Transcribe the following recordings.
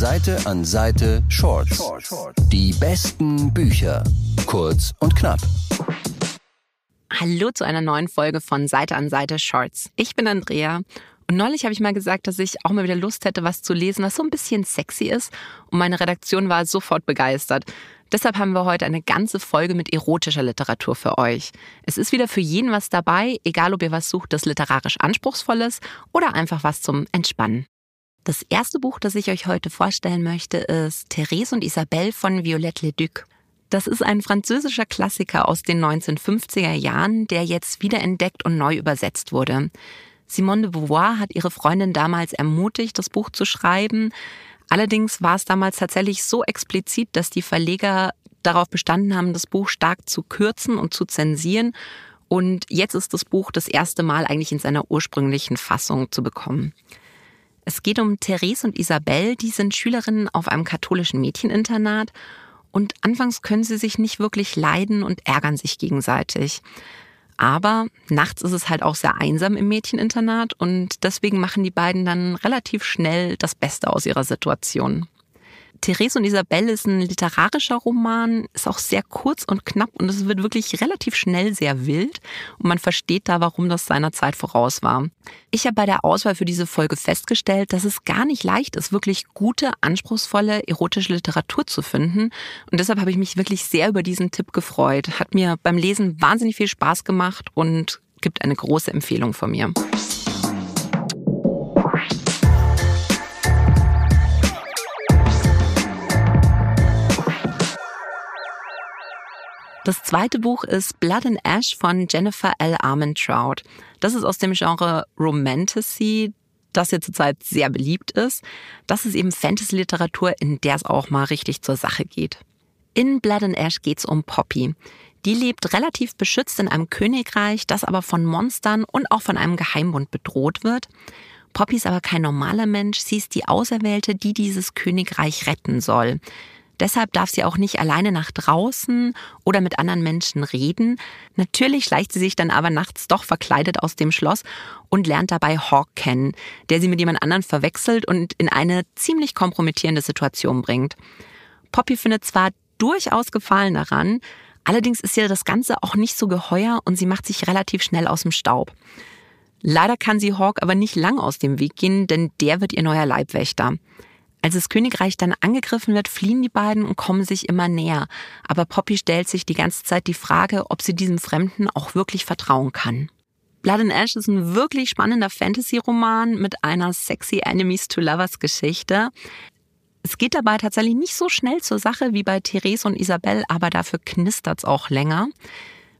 Seite an Seite Shorts. Die besten Bücher. Kurz und knapp. Hallo zu einer neuen Folge von Seite an Seite Shorts. Ich bin Andrea und neulich habe ich mal gesagt, dass ich auch mal wieder Lust hätte, was zu lesen, was so ein bisschen sexy ist. Und meine Redaktion war sofort begeistert. Deshalb haben wir heute eine ganze Folge mit erotischer Literatur für euch. Es ist wieder für jeden was dabei, egal ob ihr was sucht, das literarisch anspruchsvoll ist oder einfach was zum Entspannen. Das erste Buch, das ich euch heute vorstellen möchte, ist Therese und Isabelle von Violette Leduc. Das ist ein französischer Klassiker aus den 1950er Jahren, der jetzt wiederentdeckt und neu übersetzt wurde. Simone de Beauvoir hat ihre Freundin damals ermutigt, das Buch zu schreiben. Allerdings war es damals tatsächlich so explizit, dass die Verleger darauf bestanden haben, das Buch stark zu kürzen und zu zensieren. Und jetzt ist das Buch das erste Mal eigentlich in seiner ursprünglichen Fassung zu bekommen. Es geht um Therese und Isabelle, die sind Schülerinnen auf einem katholischen Mädcheninternat und anfangs können sie sich nicht wirklich leiden und ärgern sich gegenseitig. Aber nachts ist es halt auch sehr einsam im Mädcheninternat und deswegen machen die beiden dann relativ schnell das Beste aus ihrer Situation. Therese und Isabelle ist ein literarischer Roman, ist auch sehr kurz und knapp und es wird wirklich relativ schnell sehr wild und man versteht da, warum das seiner Zeit voraus war. Ich habe bei der Auswahl für diese Folge festgestellt, dass es gar nicht leicht ist, wirklich gute, anspruchsvolle, erotische Literatur zu finden und deshalb habe ich mich wirklich sehr über diesen Tipp gefreut. Hat mir beim Lesen wahnsinnig viel Spaß gemacht und gibt eine große Empfehlung von mir. Das zweite Buch ist Blood and Ash von Jennifer L. Armentrout. Das ist aus dem Genre Romantasy, das hier zurzeit sehr beliebt ist. Das ist eben Fantasy-Literatur, in der es auch mal richtig zur Sache geht. In Blood and Ash geht es um Poppy. Die lebt relativ beschützt in einem Königreich, das aber von Monstern und auch von einem Geheimbund bedroht wird. Poppy ist aber kein normaler Mensch, sie ist die Auserwählte, die dieses Königreich retten soll. Deshalb darf sie auch nicht alleine nach draußen oder mit anderen Menschen reden. Natürlich schleicht sie sich dann aber nachts doch verkleidet aus dem Schloss und lernt dabei Hawk kennen, der sie mit jemand anderen verwechselt und in eine ziemlich kompromittierende Situation bringt. Poppy findet zwar durchaus Gefallen daran, allerdings ist ihr das Ganze auch nicht so geheuer und sie macht sich relativ schnell aus dem Staub. Leider kann sie Hawk aber nicht lang aus dem Weg gehen, denn der wird ihr neuer Leibwächter. Als das Königreich dann angegriffen wird, fliehen die beiden und kommen sich immer näher. Aber Poppy stellt sich die ganze Zeit die Frage, ob sie diesem Fremden auch wirklich vertrauen kann. Blood and Ash ist ein wirklich spannender Fantasy-Roman mit einer sexy Enemies to Lovers Geschichte. Es geht dabei tatsächlich nicht so schnell zur Sache wie bei Therese und Isabelle, aber dafür knistert's auch länger.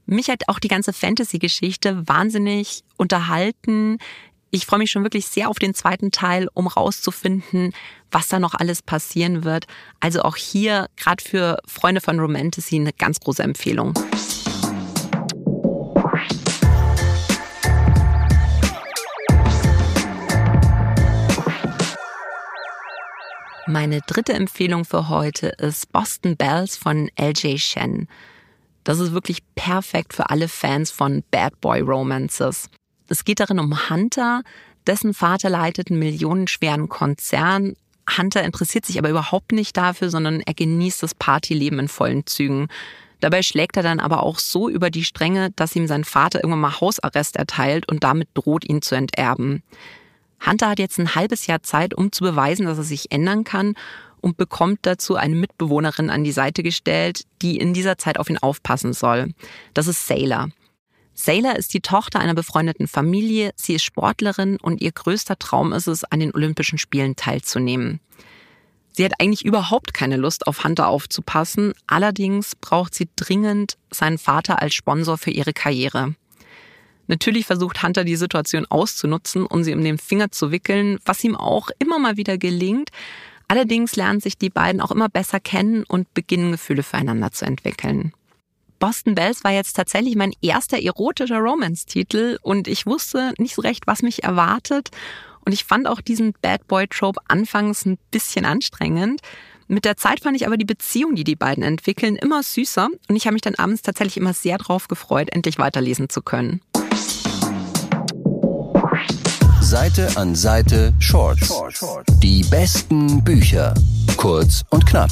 Mich hat auch die ganze Fantasy-Geschichte wahnsinnig unterhalten. Ich freue mich schon wirklich sehr auf den zweiten Teil, um rauszufinden, was da noch alles passieren wird. Also auch hier, gerade für Freunde von Romantasy, eine ganz große Empfehlung. Meine dritte Empfehlung für heute ist Boston Bells von LJ Shen. Das ist wirklich perfekt für alle Fans von Bad Boy Romances. Es geht darin um Hunter, dessen Vater leitet einen millionenschweren Konzern. Hunter interessiert sich aber überhaupt nicht dafür, sondern er genießt das Partyleben in vollen Zügen. Dabei schlägt er dann aber auch so über die Stränge, dass ihm sein Vater irgendwann mal Hausarrest erteilt und damit droht, ihn zu enterben. Hunter hat jetzt ein halbes Jahr Zeit, um zu beweisen, dass er sich ändern kann und bekommt dazu eine Mitbewohnerin an die Seite gestellt, die in dieser Zeit auf ihn aufpassen soll. Das ist Sailor. Sailor ist die Tochter einer befreundeten Familie, sie ist Sportlerin und ihr größter Traum ist es, an den Olympischen Spielen teilzunehmen. Sie hat eigentlich überhaupt keine Lust, auf Hunter aufzupassen, allerdings braucht sie dringend seinen Vater als Sponsor für ihre Karriere. Natürlich versucht Hunter die Situation auszunutzen, um sie um den Finger zu wickeln, was ihm auch immer mal wieder gelingt. Allerdings lernen sich die beiden auch immer besser kennen und beginnen Gefühle füreinander zu entwickeln. Boston Bells war jetzt tatsächlich mein erster erotischer Romance-Titel und ich wusste nicht so recht, was mich erwartet. Und ich fand auch diesen Bad Boy-Trope anfangs ein bisschen anstrengend. Mit der Zeit fand ich aber die Beziehung, die die beiden entwickeln, immer süßer und ich habe mich dann abends tatsächlich immer sehr drauf gefreut, endlich weiterlesen zu können. Seite an Seite Shorts. Die besten Bücher. Kurz und knapp.